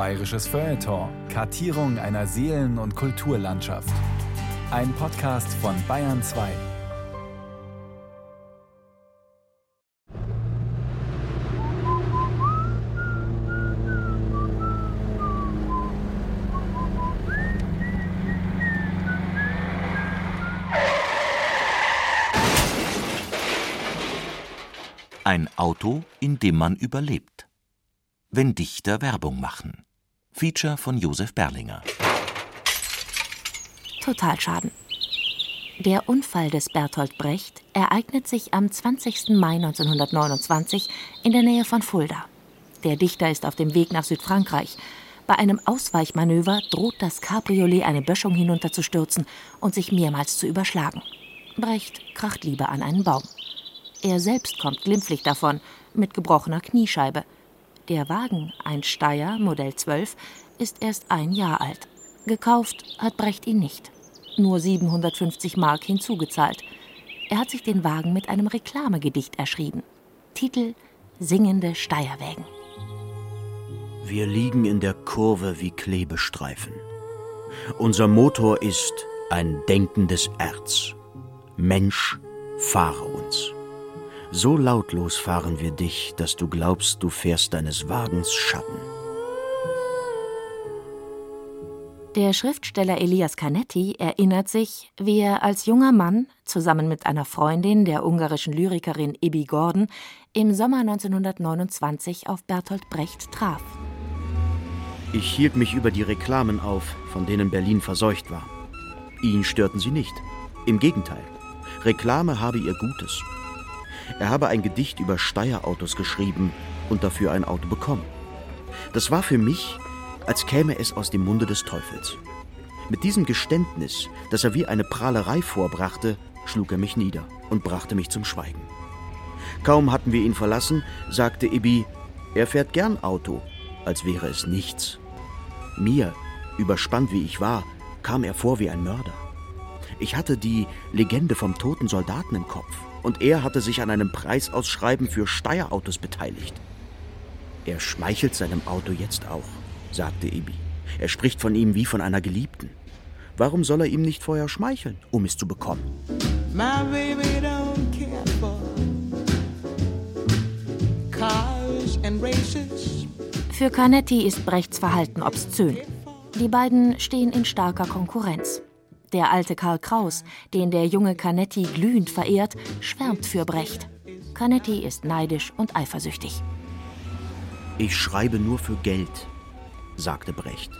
Bayerisches Feuilleton. Kartierung einer Seelen- und Kulturlandschaft. Ein Podcast von Bayern 2. Ein Auto, in dem man überlebt. Wenn Dichter Werbung machen. Feature von Josef Berlinger. Totalschaden. Der Unfall des Bertolt Brecht ereignet sich am 20. Mai 1929 in der Nähe von Fulda. Der Dichter ist auf dem Weg nach Südfrankreich. Bei einem Ausweichmanöver droht das Cabriolet eine Böschung hinunterzustürzen und sich mehrmals zu überschlagen. Brecht kracht lieber an einen Baum. Er selbst kommt glimpflich davon, mit gebrochener Kniescheibe. Der Wagen, ein Steyr, Modell 12, ist erst ein Jahr alt. Gekauft hat Brecht ihn nicht. Nur 750 Mark hinzugezahlt. Er hat sich den Wagen mit einem Reklamegedicht erschrieben. Titel Singende Steierwägen. Wir liegen in der Kurve wie Klebestreifen. Unser Motor ist ein denkendes Erz. Mensch, fahre uns. So lautlos fahren wir dich, dass du glaubst, du fährst deines Wagens Schatten. Der Schriftsteller Elias Canetti erinnert sich, wie er als junger Mann zusammen mit einer Freundin, der ungarischen Lyrikerin Ibi Gordon, im Sommer 1929 auf Bertolt Brecht traf. Ich hielt mich über die Reklamen auf, von denen Berlin verseucht war. Ihn störten sie nicht. Im Gegenteil. Reklame habe ihr Gutes. Er habe ein Gedicht über Steierautos geschrieben und dafür ein Auto bekommen. Das war für mich als käme es aus dem Munde des Teufels. Mit diesem Geständnis, das er wie eine Prahlerei vorbrachte, schlug er mich nieder und brachte mich zum Schweigen. Kaum hatten wir ihn verlassen, sagte Ibi, er fährt gern Auto, als wäre es nichts. Mir, überspannt wie ich war, kam er vor wie ein Mörder. Ich hatte die Legende vom toten Soldaten im Kopf und er hatte sich an einem Preisausschreiben für Steierautos beteiligt. Er schmeichelt seinem Auto jetzt auch sagte Ibi. Er spricht von ihm wie von einer Geliebten. Warum soll er ihm nicht vorher schmeicheln, um es zu bekommen? My baby don't care for cars and races. Für Canetti ist Brechts Verhalten obszön. Die beiden stehen in starker Konkurrenz. Der alte Karl Kraus, den der junge Canetti glühend verehrt, schwärmt für Brecht. Canetti ist neidisch und eifersüchtig. Ich schreibe nur für Geld, sagte Brecht.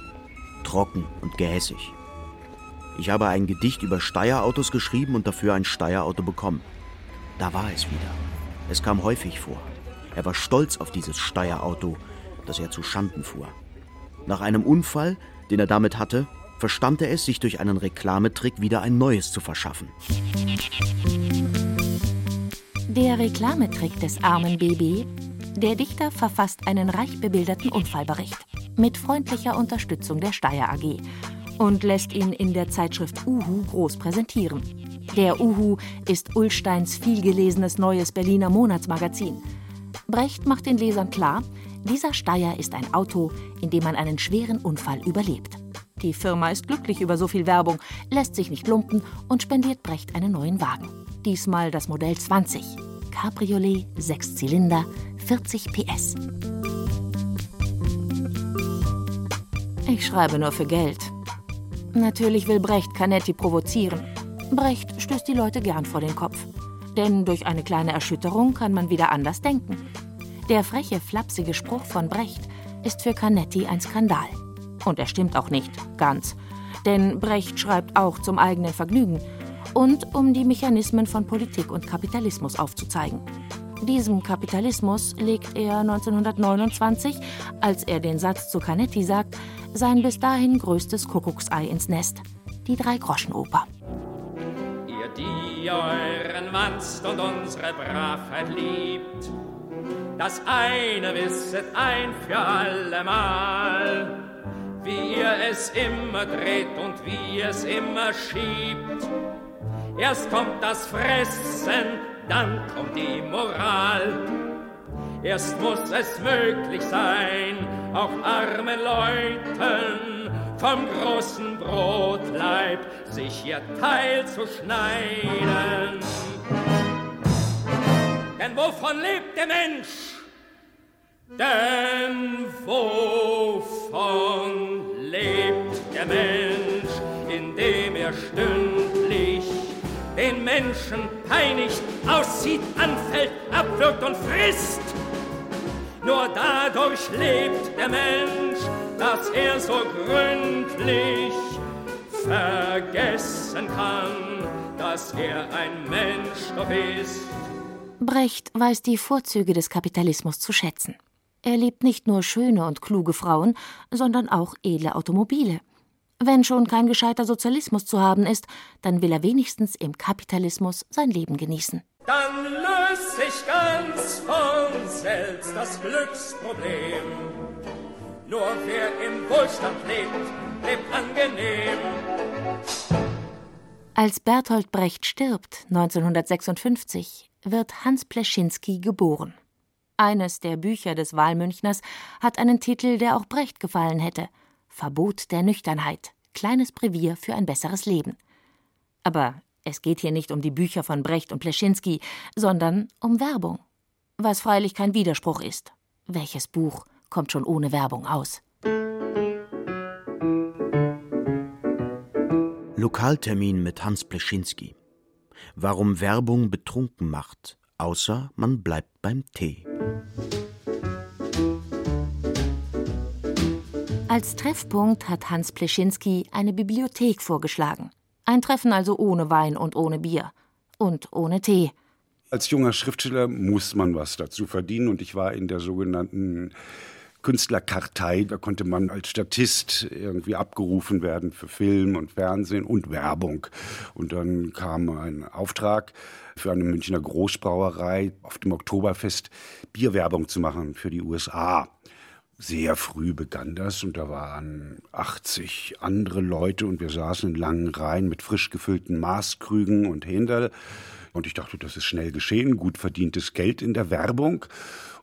Trocken und gehässig. Ich habe ein Gedicht über Steierautos geschrieben und dafür ein Steierauto bekommen. Da war es wieder. Es kam häufig vor. Er war stolz auf dieses Steierauto, das er zu Schanden fuhr. Nach einem Unfall, den er damit hatte, verstand er es, sich durch einen Reklametrick wieder ein neues zu verschaffen. Der Reklametrick des armen BB. Der Dichter verfasst einen reich bebilderten Unfallbericht mit freundlicher Unterstützung der Steyr AG und lässt ihn in der Zeitschrift Uhu groß präsentieren. Der Uhu ist Ullsteins vielgelesenes neues Berliner Monatsmagazin. Brecht macht den Lesern klar, dieser Steyr ist ein Auto, in dem man einen schweren Unfall überlebt. Die Firma ist glücklich über so viel Werbung, lässt sich nicht lumpen und spendiert Brecht einen neuen Wagen. Diesmal das Modell 20. Cabriolet, 6 Zylinder, 40 PS. Ich schreibe nur für Geld. Natürlich will Brecht Canetti provozieren. Brecht stößt die Leute gern vor den Kopf. Denn durch eine kleine Erschütterung kann man wieder anders denken. Der freche, flapsige Spruch von Brecht ist für Canetti ein Skandal. Und er stimmt auch nicht, ganz. Denn Brecht schreibt auch zum eigenen Vergnügen und um die Mechanismen von Politik und Kapitalismus aufzuzeigen. Diesem Kapitalismus legt er 1929, als er den Satz zu Canetti sagt, sein bis dahin größtes Kuckucksei ins Nest, die Drei-Groschen-Oper. Ihr, die euren Manst und unsere Bravheit liebt, das eine wisset ein für allemal, wie ihr es immer dreht und wie es immer schiebt. Erst kommt das Fressen, dann kommt die Moral. Erst muss es möglich sein, auch armen Leuten vom großen Brotleib sich ihr Teil zu schneiden. Denn wovon lebt der Mensch? Denn wovon lebt der Mensch, indem er stündlich den Menschen peinigt, aussieht, anfällt, abwirkt und frisst? Nur dadurch lebt der Mensch, dass er so gründlich vergessen kann, dass er ein Mensch doch ist. Brecht weiß die Vorzüge des Kapitalismus zu schätzen. Er liebt nicht nur schöne und kluge Frauen, sondern auch edle Automobile. Wenn schon kein gescheiter Sozialismus zu haben ist, dann will er wenigstens im Kapitalismus sein Leben genießen. Dann löst sich ganz von selbst das Glücksproblem. Nur wer im Wohlstand lebt, lebt angenehm. Als Bertolt Brecht stirbt, 1956, wird Hans Pleschinski geboren. Eines der Bücher des Wahlmünchners hat einen Titel, der auch Brecht gefallen hätte: Verbot der Nüchternheit. Kleines Brevier für ein besseres Leben. Aber es geht hier nicht um die Bücher von Brecht und Pleschinski, sondern um Werbung. Was freilich kein Widerspruch ist. Welches Buch kommt schon ohne Werbung aus? Lokaltermin mit Hans Pleschinski. Warum Werbung betrunken macht, außer man bleibt beim Tee. Als Treffpunkt hat Hans Pleschinski eine Bibliothek vorgeschlagen. Ein Treffen also ohne Wein und ohne Bier. Und ohne Tee. Als junger Schriftsteller muss man was dazu verdienen und ich war in der sogenannten Künstlerkartei. Da konnte man als Statist irgendwie abgerufen werden für Film und Fernsehen und Werbung. Und dann kam ein Auftrag für eine Münchner Großbrauerei auf dem Oktoberfest Bierwerbung zu machen für die USA. Sehr früh begann das und da waren 80 andere Leute und wir saßen in langen Reihen mit frisch gefüllten Maßkrügen und Händel. Und ich dachte, das ist schnell geschehen, gut verdientes Geld in der Werbung.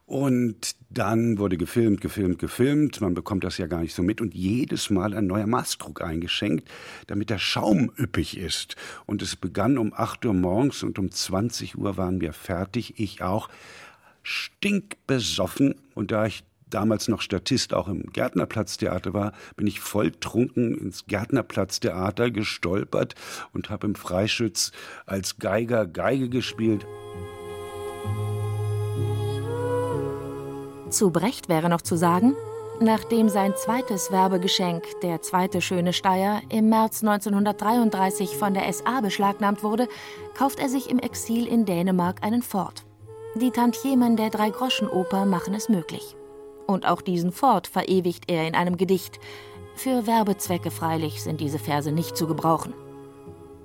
Und dann wurde gefilmt, gefilmt, gefilmt. Man bekommt das ja gar nicht so mit. Und jedes Mal ein neuer Maßkrug eingeschenkt, damit der Schaum üppig ist. Und es begann um 8 Uhr morgens und um 20 Uhr waren wir fertig. Ich auch stinkbesoffen. Und da ich damals noch Statist auch im Gärtnerplatztheater war, bin ich volltrunken ins Gärtnerplatztheater gestolpert und habe im Freischütz als Geiger Geige gespielt. Zu Brecht wäre noch zu sagen, nachdem sein zweites Werbegeschenk, der zweite schöne Steier, im März 1933 von der SA beschlagnahmt wurde, kauft er sich im Exil in Dänemark einen Ford. Die Tantiemen der Dreigroschenoper machen es möglich. Und auch diesen Ford verewigt er in einem Gedicht. Für Werbezwecke freilich sind diese Verse nicht zu gebrauchen.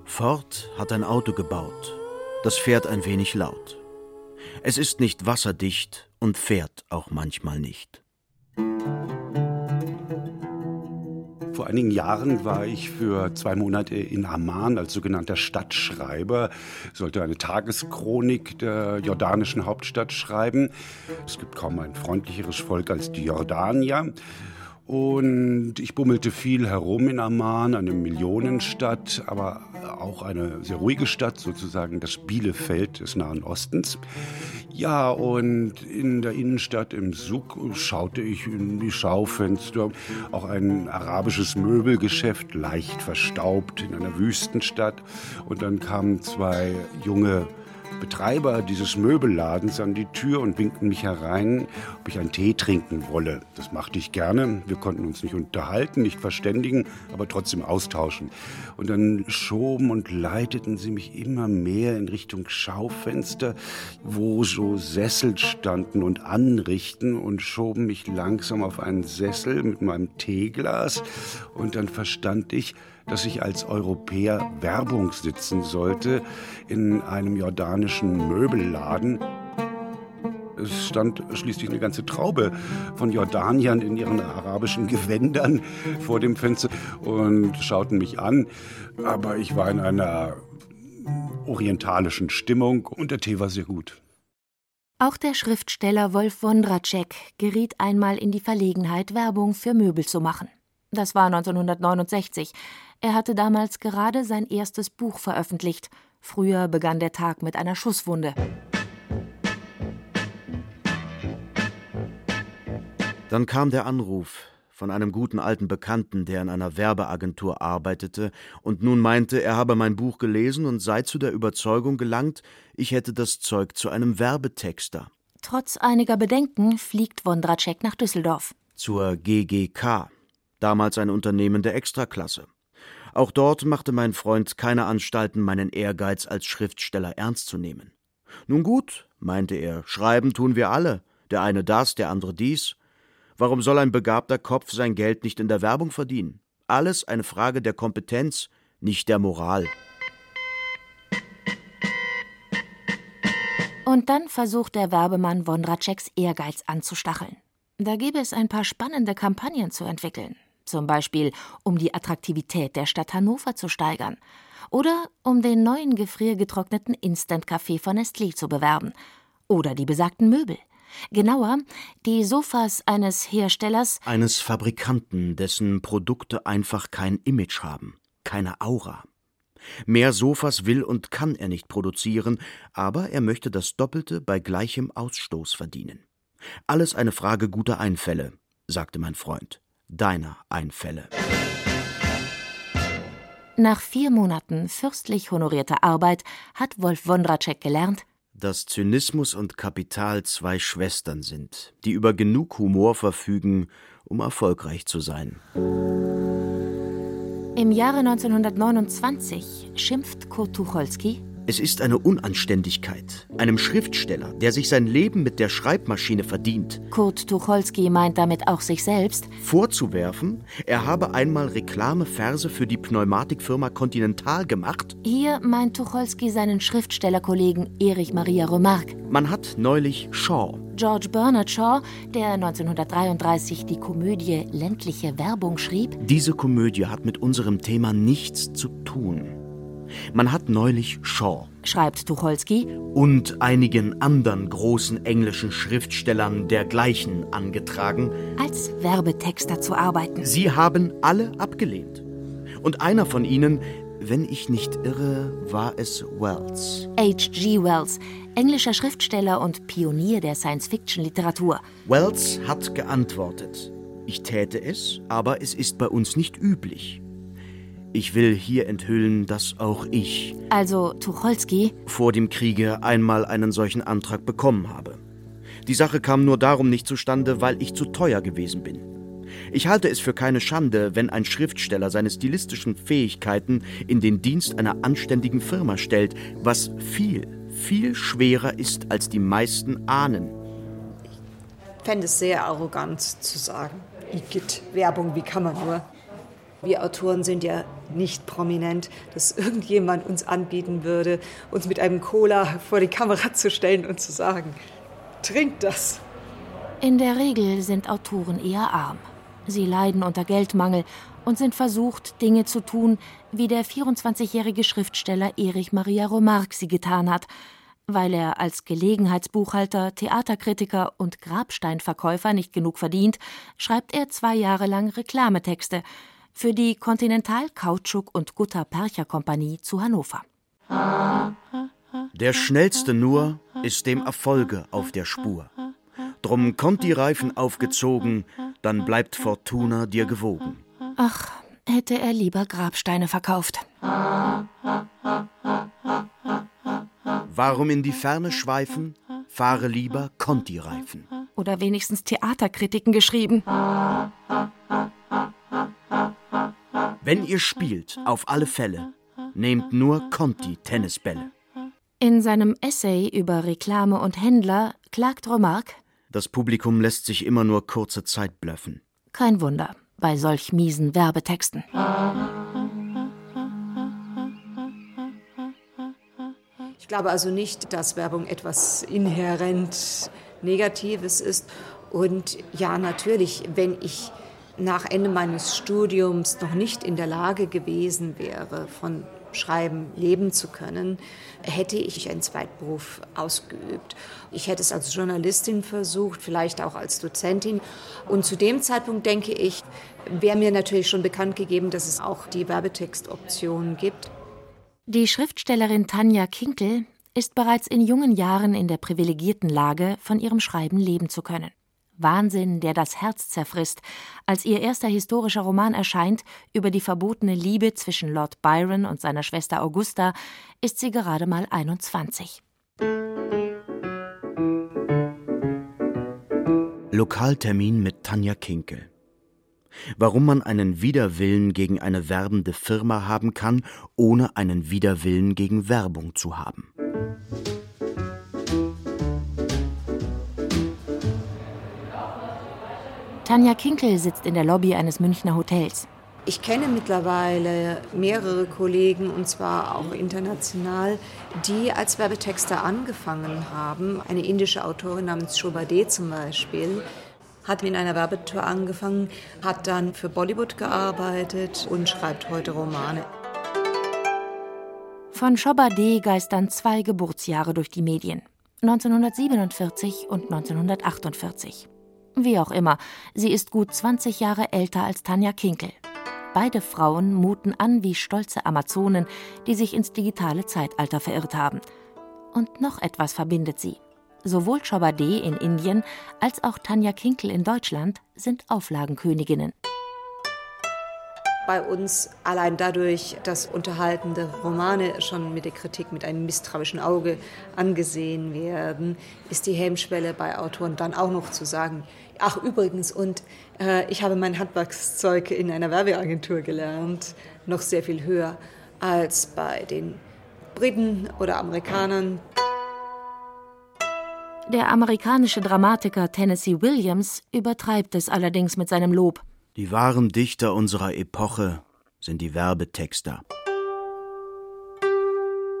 Ford hat ein Auto gebaut. Das fährt ein wenig laut. Es ist nicht wasserdicht und fährt auch manchmal nicht. Vor einigen Jahren war ich für zwei Monate in Amman als sogenannter Stadtschreiber, sollte eine Tageschronik der jordanischen Hauptstadt schreiben. Es gibt kaum ein freundlicheres Volk als die Jordanier. Und ich bummelte viel herum in Amman, eine Millionenstadt, aber auch eine sehr ruhige Stadt, sozusagen das Bielefeld des Nahen Ostens. Ja, und in der Innenstadt im Suk schaute ich in die Schaufenster. Auch ein arabisches Möbelgeschäft, leicht verstaubt in einer Wüstenstadt. Und dann kamen zwei junge Betreiber dieses Möbelladens an die Tür und winkten mich herein, ob ich einen Tee trinken wolle. Das machte ich gerne. Wir konnten uns nicht unterhalten, nicht verständigen, aber trotzdem austauschen. Und dann schoben und leiteten sie mich immer mehr in Richtung Schaufenster, wo so Sessel standen und anrichten und schoben mich langsam auf einen Sessel mit meinem Teeglas. Und dann verstand ich, dass ich als Europäer Werbung sitzen sollte in einem jordanischen Möbelladen. Es stand schließlich eine ganze Traube von Jordaniern in ihren arabischen Gewändern vor dem Fenster und schauten mich an. Aber ich war in einer orientalischen Stimmung und der Tee war sehr gut. Auch der Schriftsteller Wolf Wondracek geriet einmal in die Verlegenheit, Werbung für Möbel zu machen. Das war 1969. Er hatte damals gerade sein erstes Buch veröffentlicht. Früher begann der Tag mit einer Schusswunde. Dann kam der Anruf von einem guten alten Bekannten, der in einer Werbeagentur arbeitete und nun meinte, er habe mein Buch gelesen und sei zu der Überzeugung gelangt, ich hätte das Zeug zu einem Werbetexter. Trotz einiger Bedenken fliegt Wondracek nach Düsseldorf. Zur GGK, damals ein Unternehmen der Extraklasse. Auch dort machte mein Freund keine Anstalten, meinen Ehrgeiz als Schriftsteller ernst zu nehmen. Nun gut, meinte er, schreiben tun wir alle, der eine das, der andere dies. Warum soll ein begabter Kopf sein Geld nicht in der Werbung verdienen? Alles eine Frage der Kompetenz, nicht der Moral. Und dann versucht der Werbemann Wondraceks Ehrgeiz anzustacheln. Da gäbe es ein paar spannende Kampagnen zu entwickeln. Zum Beispiel, um die Attraktivität der Stadt Hannover zu steigern. Oder um den neuen gefriergetrockneten Instant-Kaffee von Nestlé zu bewerben. Oder die besagten Möbel. Genauer, die Sofas eines Herstellers. Eines Fabrikanten, dessen Produkte einfach kein Image haben, keine Aura. Mehr Sofas will und kann er nicht produzieren, aber er möchte das Doppelte bei gleichem Ausstoß verdienen. Alles eine Frage guter Einfälle, sagte mein Freund deiner Einfälle. Nach vier Monaten fürstlich honorierter Arbeit hat Wolf Wondracek gelernt, dass Zynismus und Kapital zwei Schwestern sind, die über genug Humor verfügen, um erfolgreich zu sein. Im Jahre 1929 schimpft Kurt Tucholsky es ist eine Unanständigkeit, einem Schriftsteller, der sich sein Leben mit der Schreibmaschine verdient. Kurt Tucholsky meint damit auch sich selbst. Vorzuwerfen, er habe einmal Reklameverse für die Pneumatikfirma Continental gemacht. Hier meint Tucholsky seinen Schriftstellerkollegen Erich Maria Remarque. Man hat neulich Shaw. George Bernard Shaw, der 1933 die Komödie Ländliche Werbung schrieb. Diese Komödie hat mit unserem Thema nichts zu tun. Man hat neulich Shaw, schreibt Tucholsky, und einigen anderen großen englischen Schriftstellern dergleichen angetragen, als Werbetexter zu arbeiten. Sie haben alle abgelehnt. Und einer von ihnen, wenn ich nicht irre, war es Wells. H.G. Wells, englischer Schriftsteller und Pionier der Science-Fiction-Literatur. Wells hat geantwortet. Ich täte es, aber es ist bei uns nicht üblich. Ich will hier enthüllen, dass auch ich, also Tucholsky, vor dem Kriege einmal einen solchen Antrag bekommen habe. Die Sache kam nur darum nicht zustande, weil ich zu teuer gewesen bin. Ich halte es für keine Schande, wenn ein Schriftsteller seine stilistischen Fähigkeiten in den Dienst einer anständigen Firma stellt, was viel, viel schwerer ist, als die meisten ahnen. Ich fände es sehr arrogant zu sagen, Igitt, Werbung, wie kann man nur? Wir Autoren sind ja nicht prominent, dass irgendjemand uns anbieten würde, uns mit einem Cola vor die Kamera zu stellen und zu sagen, trinkt das. In der Regel sind Autoren eher arm. Sie leiden unter Geldmangel und sind versucht, Dinge zu tun, wie der 24-jährige Schriftsteller Erich Maria Remarque sie getan hat, weil er als Gelegenheitsbuchhalter, Theaterkritiker und Grabsteinverkäufer nicht genug verdient, schreibt er zwei Jahre lang Reklametexte, für die Continental Kautschuk und Gutter Percher Kompanie zu Hannover. Der Schnellste nur ist dem Erfolge auf der Spur. Drum Conti-Reifen aufgezogen, dann bleibt Fortuna dir gewogen. Ach, hätte er lieber Grabsteine verkauft. Warum in die Ferne schweifen? Fahre lieber Conti-Reifen. Oder wenigstens Theaterkritiken geschrieben. Wenn ihr spielt, auf alle Fälle, nehmt nur Conti-Tennisbälle. In seinem Essay über Reklame und Händler klagt Remarque, das Publikum lässt sich immer nur kurze Zeit blöffen. Kein Wunder bei solch miesen Werbetexten. Ich glaube also nicht, dass Werbung etwas inhärent Negatives ist. Und ja, natürlich, wenn ich nach Ende meines Studiums noch nicht in der Lage gewesen wäre, von Schreiben leben zu können, hätte ich einen Zweitberuf ausgeübt. Ich hätte es als Journalistin versucht, vielleicht auch als Dozentin. Und zu dem Zeitpunkt denke ich, wäre mir natürlich schon bekannt gegeben, dass es auch die Werbetextoption gibt. Die Schriftstellerin Tanja Kinkel ist bereits in jungen Jahren in der privilegierten Lage, von ihrem Schreiben leben zu können. Wahnsinn, der das Herz zerfrisst. Als ihr erster historischer Roman erscheint, über die verbotene Liebe zwischen Lord Byron und seiner Schwester Augusta, ist sie gerade mal 21. Lokaltermin mit Tanja Kinkel. Warum man einen Widerwillen gegen eine werbende Firma haben kann, ohne einen Widerwillen gegen Werbung zu haben. Tanja Kinkel sitzt in der Lobby eines Münchner Hotels. Ich kenne mittlerweile mehrere Kollegen, und zwar auch international, die als Werbetexter angefangen haben. Eine indische Autorin namens Shobade zum Beispiel hat in einer Werbetour angefangen, hat dann für Bollywood gearbeitet und schreibt heute Romane. Von Shobade geistern zwei Geburtsjahre durch die Medien. 1947 und 1948. Wie auch immer, sie ist gut 20 Jahre älter als Tanja Kinkel. Beide Frauen muten an wie stolze Amazonen, die sich ins digitale Zeitalter verirrt haben. Und noch etwas verbindet sie. Sowohl Chobade in Indien als auch Tanja Kinkel in Deutschland sind Auflagenköniginnen bei uns allein dadurch, dass unterhaltende Romane schon mit der Kritik mit einem misstrauischen Auge angesehen werden, ist die Hemmschwelle bei Autoren dann auch noch zu sagen, ach übrigens, und äh, ich habe mein Handwerkszeug in einer Werbeagentur gelernt, noch sehr viel höher als bei den Briten oder Amerikanern. Der amerikanische Dramatiker Tennessee Williams übertreibt es allerdings mit seinem Lob. Die wahren Dichter unserer Epoche sind die Werbetexter.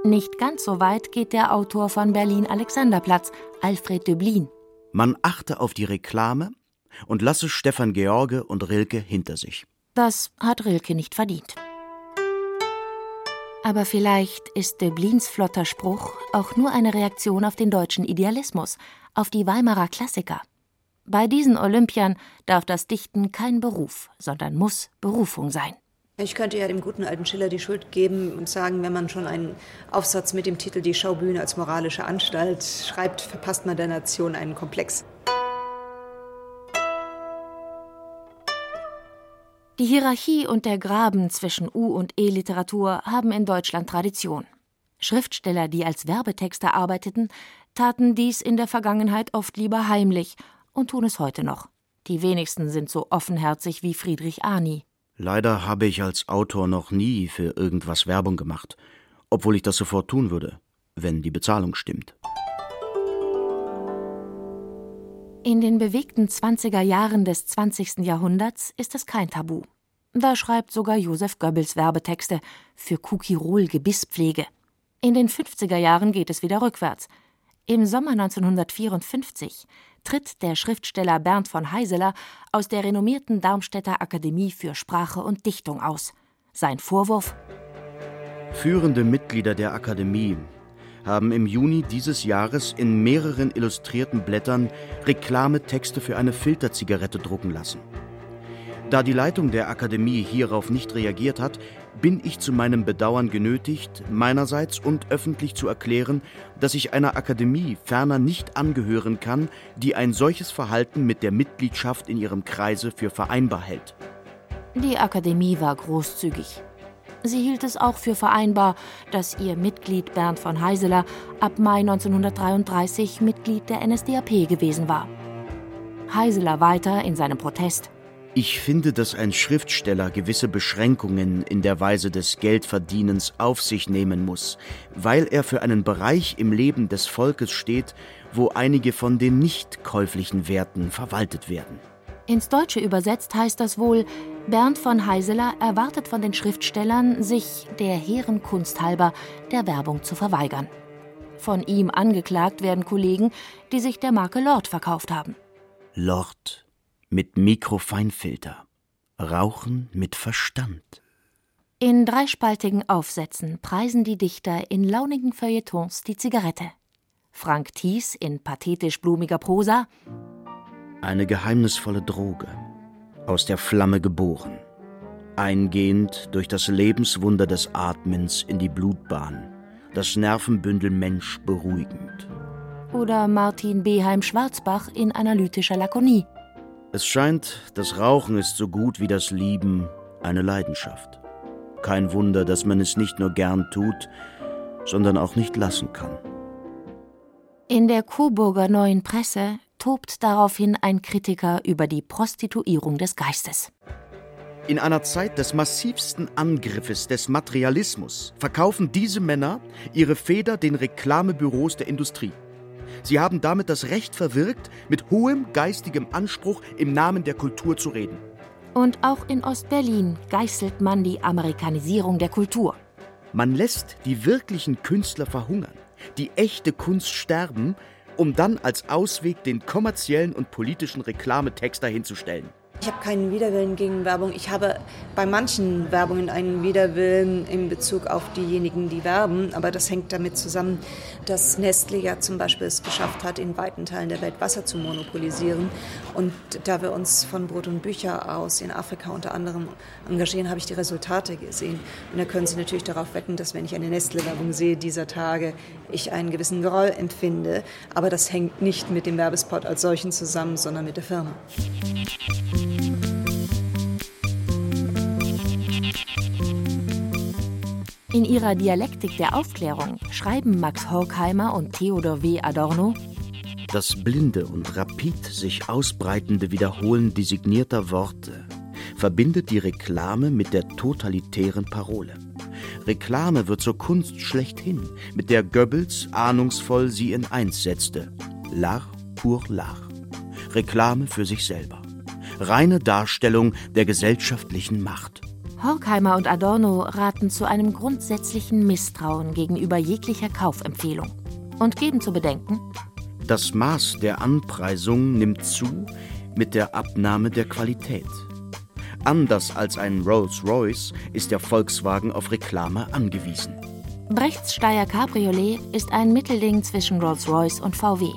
Nicht ganz so weit geht der Autor von Berlin Alexanderplatz, Alfred Döblin. Man achte auf die Reklame und lasse Stefan George und Rilke hinter sich. Das hat Rilke nicht verdient. Aber vielleicht ist Döblins flotter Spruch auch nur eine Reaktion auf den deutschen Idealismus, auf die Weimarer Klassiker. Bei diesen Olympiern darf das Dichten kein Beruf, sondern muss Berufung sein. Ich könnte ja dem guten alten Schiller die Schuld geben und sagen, wenn man schon einen Aufsatz mit dem Titel Die Schaubühne als moralische Anstalt schreibt, verpasst man der Nation einen Komplex. Die Hierarchie und der Graben zwischen U- und E-Literatur haben in Deutschland Tradition. Schriftsteller, die als Werbetexter arbeiteten, taten dies in der Vergangenheit oft lieber heimlich und tun es heute noch. Die wenigsten sind so offenherzig wie Friedrich Arni. Leider habe ich als Autor noch nie für irgendwas Werbung gemacht, obwohl ich das sofort tun würde, wenn die Bezahlung stimmt. In den bewegten 20er Jahren des 20. Jahrhunderts ist es kein Tabu. Da schreibt sogar Josef Goebbels Werbetexte für Kukirol Gebisspflege. In den 50er Jahren geht es wieder rückwärts. Im Sommer 1954 tritt der Schriftsteller Bernd von Heiseler aus der renommierten Darmstädter Akademie für Sprache und Dichtung aus. Sein Vorwurf Führende Mitglieder der Akademie haben im Juni dieses Jahres in mehreren illustrierten Blättern Reklametexte für eine Filterzigarette drucken lassen. Da die Leitung der Akademie hierauf nicht reagiert hat, bin ich zu meinem Bedauern genötigt, meinerseits und öffentlich zu erklären, dass ich einer Akademie ferner nicht angehören kann, die ein solches Verhalten mit der Mitgliedschaft in ihrem Kreise für vereinbar hält. Die Akademie war großzügig. Sie hielt es auch für vereinbar, dass ihr Mitglied Bernd von Heiseler ab Mai 1933 Mitglied der NSDAP gewesen war. Heiseler weiter in seinem Protest. Ich finde, dass ein Schriftsteller gewisse Beschränkungen in der Weise des Geldverdienens auf sich nehmen muss, weil er für einen Bereich im Leben des Volkes steht, wo einige von den nicht käuflichen Werten verwaltet werden. Ins Deutsche übersetzt heißt das wohl, Bernd von Heiseler erwartet von den Schriftstellern, sich der hehren Kunst halber der Werbung zu verweigern. Von ihm angeklagt werden Kollegen, die sich der Marke Lord verkauft haben. Lord mit Mikrofeinfilter. Rauchen mit Verstand. In dreispaltigen Aufsätzen preisen die Dichter in launigen Feuilletons die Zigarette. Frank Thies in pathetisch blumiger Prosa Eine geheimnisvolle Droge, aus der Flamme geboren, eingehend durch das Lebenswunder des Atmens in die Blutbahn, das Nervenbündel Mensch beruhigend. Oder Martin Beheim Schwarzbach in analytischer Lakonie. Es scheint, das Rauchen ist so gut wie das Lieben eine Leidenschaft. Kein Wunder, dass man es nicht nur gern tut, sondern auch nicht lassen kann. In der Coburger Neuen Presse tobt daraufhin ein Kritiker über die Prostituierung des Geistes. In einer Zeit des massivsten Angriffes des Materialismus verkaufen diese Männer ihre Feder den Reklamebüros der Industrie. Sie haben damit das Recht verwirkt, mit hohem geistigem Anspruch im Namen der Kultur zu reden. Und auch in Ostberlin geißelt man die Amerikanisierung der Kultur. Man lässt die wirklichen Künstler verhungern, die echte Kunst sterben, um dann als Ausweg den kommerziellen und politischen Reklametext dahinzustellen. Ich habe keinen Widerwillen gegen Werbung. Ich habe bei manchen Werbungen einen Widerwillen in Bezug auf diejenigen, die werben. Aber das hängt damit zusammen, dass Nestle ja zum Beispiel es geschafft hat, in weiten Teilen der Welt Wasser zu monopolisieren. Und da wir uns von Brot und Bücher aus in Afrika unter anderem engagieren, habe ich die Resultate gesehen. Und da können Sie natürlich darauf wetten, dass wenn ich eine Nestle-Werbung sehe dieser Tage, ich einen gewissen Groll empfinde. Aber das hängt nicht mit dem Werbespot als solchen zusammen, sondern mit der Firma. In ihrer Dialektik der Aufklärung schreiben Max Horkheimer und Theodor W. Adorno Das blinde und rapid sich ausbreitende Wiederholen designierter Worte verbindet die Reklame mit der totalitären Parole. Reklame wird zur Kunst schlechthin, mit der Goebbels ahnungsvoll sie in eins setzte. L'art pour l'art. Reklame für sich selber. Reine Darstellung der gesellschaftlichen Macht. Horkheimer und Adorno raten zu einem grundsätzlichen Misstrauen gegenüber jeglicher Kaufempfehlung und geben zu bedenken, Das Maß der Anpreisung nimmt zu mit der Abnahme der Qualität. Anders als ein Rolls-Royce ist der Volkswagen auf Reklame angewiesen. Brechts Steyr Cabriolet ist ein Mittelding zwischen Rolls-Royce und VW.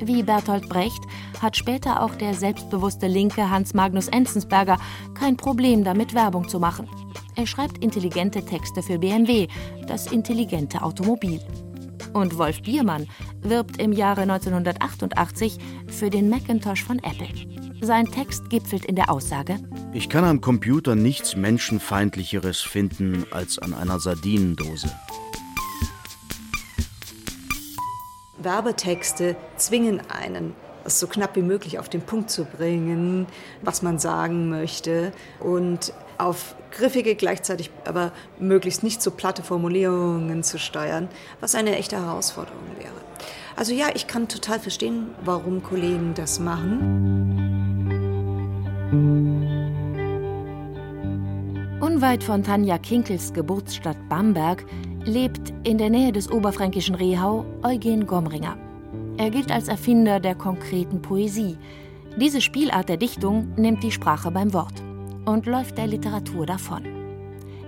Wie Bertolt Brecht hat später auch der selbstbewusste Linke Hans Magnus Enzensberger kein Problem damit, Werbung zu machen. Er schreibt intelligente Texte für BMW, das intelligente Automobil. Und Wolf Biermann wirbt im Jahre 1988 für den Macintosh von Apple. Sein Text gipfelt in der Aussage, Ich kann am Computer nichts Menschenfeindlicheres finden als an einer Sardinendose. Werbetexte zwingen einen, es so knapp wie möglich auf den Punkt zu bringen, was man sagen möchte und auf griffige, gleichzeitig aber möglichst nicht so platte Formulierungen zu steuern, was eine echte Herausforderung wäre. Also ja, ich kann total verstehen, warum Kollegen das machen. Unweit von Tanja Kinkels Geburtsstadt Bamberg lebt in der Nähe des oberfränkischen Rehau Eugen Gomringer. Er gilt als Erfinder der konkreten Poesie. Diese Spielart der Dichtung nimmt die Sprache beim Wort und läuft der Literatur davon.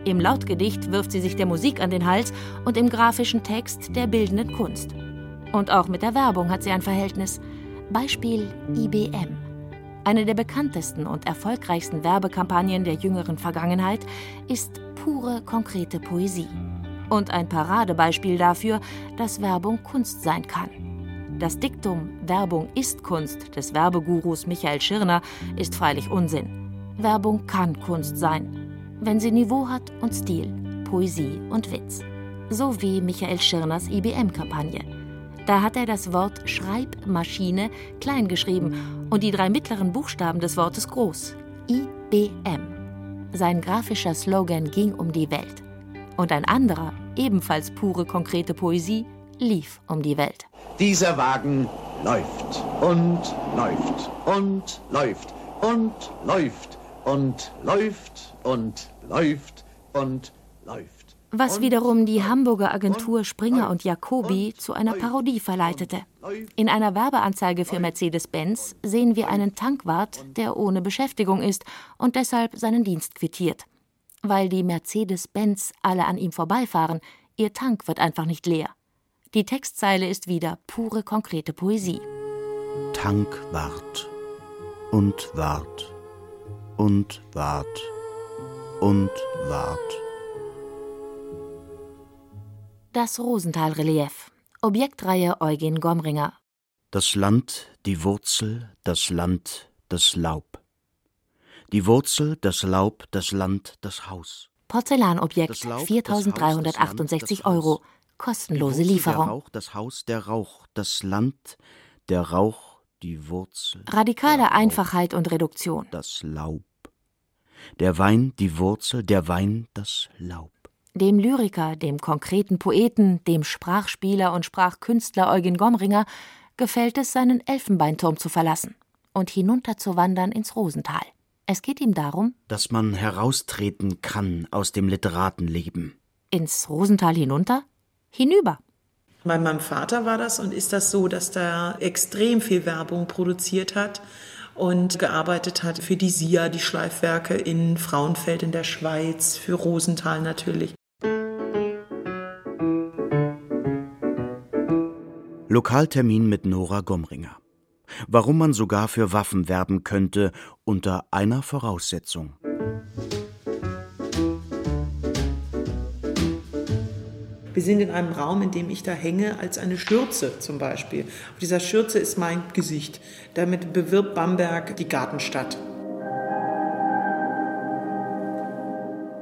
Im Lautgedicht wirft sie sich der Musik an den Hals und im grafischen Text der bildenden Kunst. Und auch mit der Werbung hat sie ein Verhältnis. Beispiel IBM. Eine der bekanntesten und erfolgreichsten Werbekampagnen der jüngeren Vergangenheit ist pure konkrete Poesie. Und ein Paradebeispiel dafür, dass Werbung Kunst sein kann. Das Diktum Werbung ist Kunst des Werbegurus Michael Schirner ist freilich Unsinn. Werbung kann Kunst sein, wenn sie Niveau hat und Stil, Poesie und Witz. So wie Michael Schirners IBM-Kampagne. Da hat er das Wort Schreibmaschine klein geschrieben und die drei mittleren Buchstaben des Wortes groß. IBM. Sein grafischer Slogan ging um die Welt. Und ein anderer, ebenfalls pure konkrete Poesie, lief um die Welt. Dieser Wagen läuft und läuft und läuft und läuft und läuft und läuft und läuft. Was wiederum die Hamburger Agentur Springer und Jacobi zu einer Parodie verleitete. In einer Werbeanzeige für Mercedes-Benz sehen wir einen Tankwart, der ohne Beschäftigung ist und deshalb seinen Dienst quittiert. Weil die Mercedes-Benz alle an ihm vorbeifahren, ihr Tank wird einfach nicht leer. Die Textzeile ist wieder pure konkrete Poesie. Tank wart und wart und wart und wart. Das Rosenthal-Relief. Objektreihe Eugen Gomringer. Das Land, die Wurzel, das Land, das Laub. Die Wurzel, das Laub, das Land, das Haus. Porzellanobjekt, 4.368 Euro. Kostenlose Wurzel, Lieferung. Der Rauch, das Haus, der Rauch, das Land, der Rauch, die Wurzel. Radikale Rauch, Einfachheit und Reduktion. Das Laub. Der Wein, die Wurzel, der Wein, das Laub. Dem Lyriker, dem konkreten Poeten, dem Sprachspieler und Sprachkünstler Eugen Gomringer gefällt es, seinen Elfenbeinturm zu verlassen und hinunterzuwandern ins Rosental. Es geht ihm darum, Dass man heraustreten kann aus dem Literatenleben. ins Rosental hinunter, hinüber. Bei meinem Vater war das und ist das so, dass der extrem viel Werbung produziert hat und gearbeitet hat für die SIA, die Schleifwerke in Frauenfeld in der Schweiz, für Rosenthal natürlich. Lokaltermin mit Nora Gomringer. Warum man sogar für Waffen werben könnte, unter einer Voraussetzung. Wir sind in einem Raum, in dem ich da hänge, als eine Schürze zum Beispiel. Auf dieser Schürze ist mein Gesicht. Damit bewirbt Bamberg die Gartenstadt.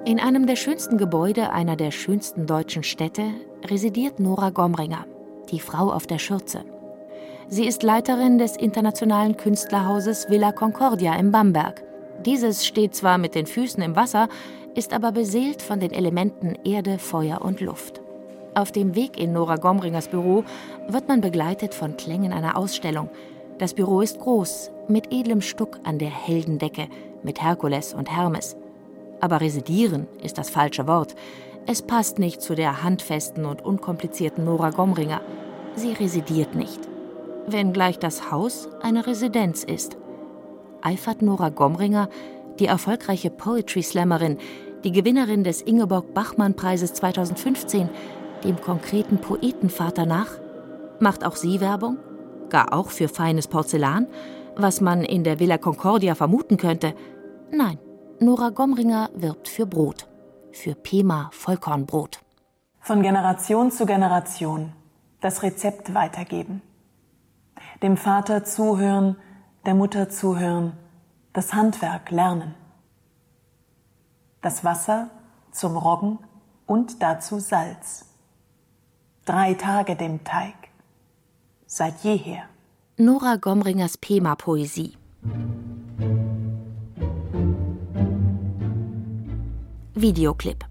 In einem der schönsten Gebäude einer der schönsten deutschen Städte residiert Nora Gomringer, die Frau auf der Schürze. Sie ist Leiterin des internationalen Künstlerhauses Villa Concordia in Bamberg. Dieses steht zwar mit den Füßen im Wasser, ist aber beseelt von den Elementen Erde, Feuer und Luft. Auf dem Weg in Nora Gomringers Büro wird man begleitet von Klängen einer Ausstellung. Das Büro ist groß, mit edlem Stuck an der Heldendecke, mit Herkules und Hermes. Aber residieren ist das falsche Wort. Es passt nicht zu der handfesten und unkomplizierten Nora Gomringer. Sie residiert nicht. Wenngleich das Haus eine Residenz ist. Eifert Nora Gomringer, die erfolgreiche Poetry Slammerin, die Gewinnerin des Ingeborg-Bachmann-Preises 2015, dem konkreten Poetenvater nach? Macht auch sie Werbung? Gar auch für feines Porzellan? Was man in der Villa Concordia vermuten könnte? Nein, Nora Gomringer wirbt für Brot. Für Pema Vollkornbrot. Von Generation zu Generation das Rezept weitergeben. Dem Vater zuhören, der Mutter zuhören, das Handwerk lernen. Das Wasser zum Roggen und dazu Salz. Drei Tage dem Teig. Seit jeher. Nora Gomringers Pema-Poesie. Videoclip.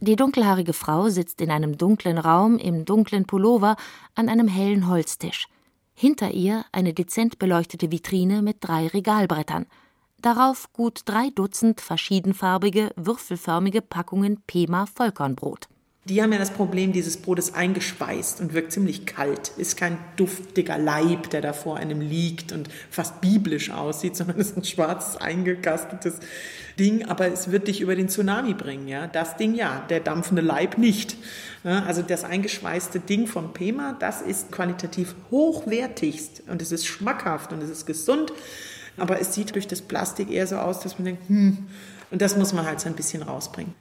Die dunkelhaarige Frau sitzt in einem dunklen Raum im dunklen Pullover an einem hellen Holztisch. Hinter ihr eine dezent beleuchtete Vitrine mit drei Regalbrettern. Darauf gut drei Dutzend verschiedenfarbige, würfelförmige Packungen Pema Vollkornbrot. Die haben ja das Problem, dieses Brot ist eingespeist und wirkt ziemlich kalt. Ist kein duftiger Leib, der da vor einem liegt und fast biblisch aussieht, sondern ist ein schwarzes, eingekasteltes Ding. Aber es wird dich über den Tsunami bringen, ja. Das Ding ja, der dampfende Leib nicht. Also das eingeschweißte Ding von Pema, das ist qualitativ hochwertigst und es ist schmackhaft und es ist gesund. Aber es sieht durch das Plastik eher so aus, dass man denkt, hm, und das muss man halt so ein bisschen rausbringen.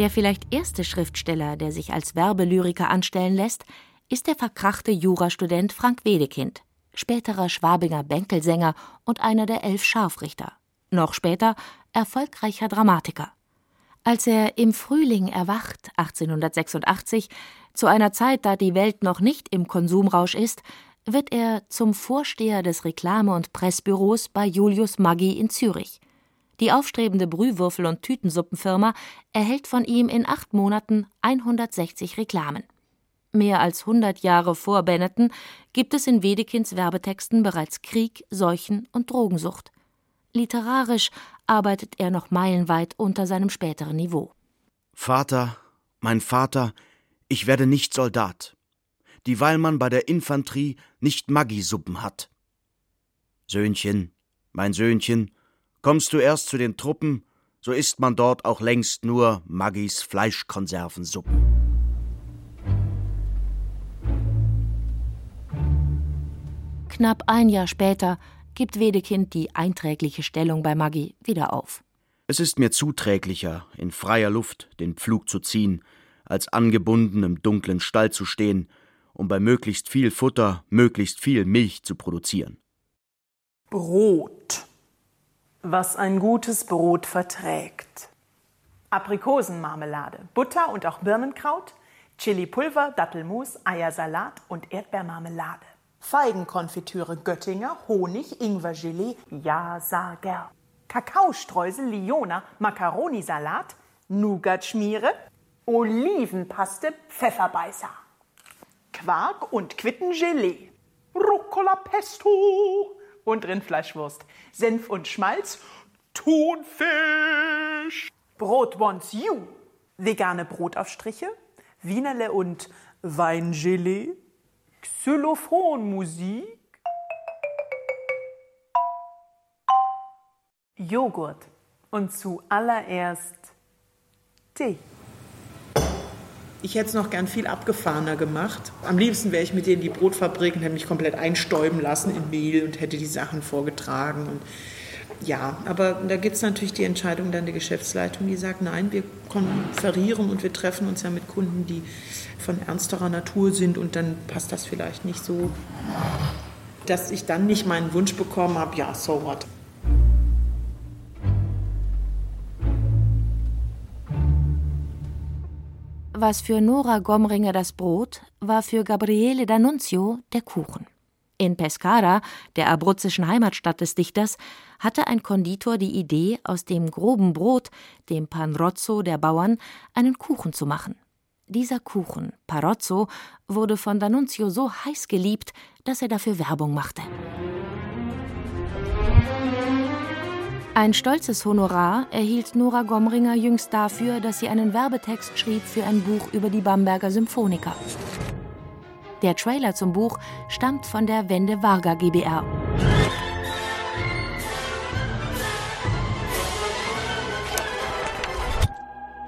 Der vielleicht erste Schriftsteller, der sich als Werbelyriker anstellen lässt, ist der verkrachte Jurastudent Frank Wedekind, späterer Schwabinger Bänkelsänger und einer der elf Scharfrichter. Noch später erfolgreicher Dramatiker. Als er im Frühling erwacht, 1886, zu einer Zeit, da die Welt noch nicht im Konsumrausch ist, wird er zum Vorsteher des Reklame- und Pressbüros bei Julius Maggi in Zürich. Die aufstrebende Brühwürfel- und Tütensuppenfirma erhält von ihm in acht Monaten 160 Reklamen. Mehr als 100 Jahre vor Benetton gibt es in Wedekinds Werbetexten bereits Krieg, Seuchen und Drogensucht. Literarisch arbeitet er noch meilenweit unter seinem späteren Niveau. Vater, mein Vater, ich werde nicht Soldat, dieweil man bei der Infanterie nicht Maggi-Suppen hat. Söhnchen, Mein Söhnchen, kommst du erst zu den Truppen, so isst man dort auch längst nur Maggis Fleischkonservensuppen. Knapp ein Jahr später gibt Wedekind die einträgliche Stellung bei Maggi wieder auf. Es ist mir zuträglicher, in freier Luft den Pflug zu ziehen, als angebunden im dunklen Stall zu stehen, um bei möglichst viel Futter möglichst viel Milch zu produzieren. Brot. Was ein gutes Brot verträgt. Aprikosenmarmelade, Butter und auch Birnenkraut, Chilipulver, Dattelmus, Eiersalat und Erdbeermarmelade. Feigenkonfitüre Göttinger, Honig, Ingwergelee, ja, Sager. Kakaostreusel, Liona, Macaronisalat, Nougatschmiere, Olivenpaste, Pfefferbeißer. Quark und Quittengelee, Rucola Pesto und Rindfleischwurst, Senf und Schmalz, Thunfisch, Brot wants you, vegane Brotaufstriche, Wienerle und Weingelee, Xylophonmusik, Joghurt. Und zuallererst Tee. Ich hätte es noch gern viel abgefahrener gemacht. Am liebsten wäre ich mit denen die Brotfabrik und hätte mich komplett einstäuben lassen in Mehl und hätte die Sachen vorgetragen. Und ja, aber da gibt es natürlich die Entscheidung dann der Geschäftsleitung, die sagt, nein, wir konferieren und wir treffen uns ja mit Kunden, die von ernsterer Natur sind und dann passt das vielleicht nicht so, dass ich dann nicht meinen Wunsch bekommen habe, ja, so what. Was für Nora Gomringer das Brot, war für Gabriele D'Annunzio der Kuchen. In Pescara, der abruzzischen Heimatstadt des Dichters, hatte ein Konditor die Idee, aus dem groben Brot, dem Panrozzo der Bauern, einen Kuchen zu machen. Dieser Kuchen, Parozzo, wurde von D'Annunzio so heiß geliebt, dass er dafür Werbung machte. Ein stolzes Honorar erhielt Nora Gomringer jüngst dafür, dass sie einen Werbetext schrieb für ein Buch über die Bamberger Symphoniker. Der Trailer zum Buch stammt von der Wende Varga GbR.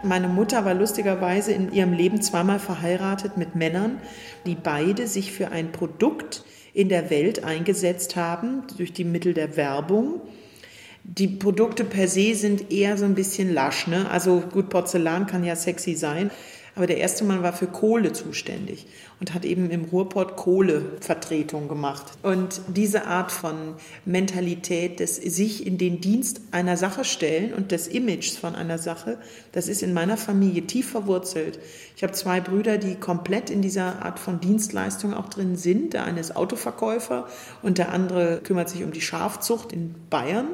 Meine Mutter war lustigerweise in ihrem Leben zweimal verheiratet mit Männern, die beide sich für ein Produkt in der Welt eingesetzt haben durch die Mittel der Werbung die Produkte per se sind eher so ein bisschen lasch. Ne? Also gut, Porzellan kann ja sexy sein, aber der erste Mann war für Kohle zuständig und hat eben im Ruhrpott Kohlevertretung gemacht. Und diese Art von Mentalität des sich in den Dienst einer Sache stellen und des Images von einer Sache, das ist in meiner Familie tief verwurzelt. Ich habe zwei Brüder, die komplett in dieser Art von Dienstleistung auch drin sind. Der eine ist Autoverkäufer und der andere kümmert sich um die Schafzucht in Bayern.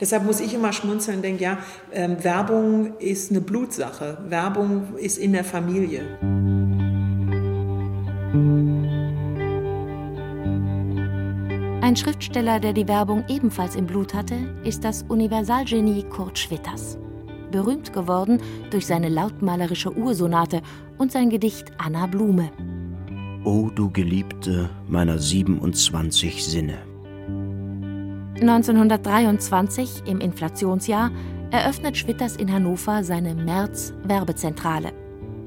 Deshalb muss ich immer schmunzeln und denke, ja, ähm, Werbung ist eine Blutsache. Werbung ist in der Familie. Ein Schriftsteller, der die Werbung ebenfalls im Blut hatte, ist das Universalgenie Kurt Schwitters. Berühmt geworden durch seine lautmalerische Ursonate und sein Gedicht Anna Blume. O du Geliebte meiner 27 Sinne. 1923, im Inflationsjahr, eröffnet Schwitters in Hannover seine März-Werbezentrale.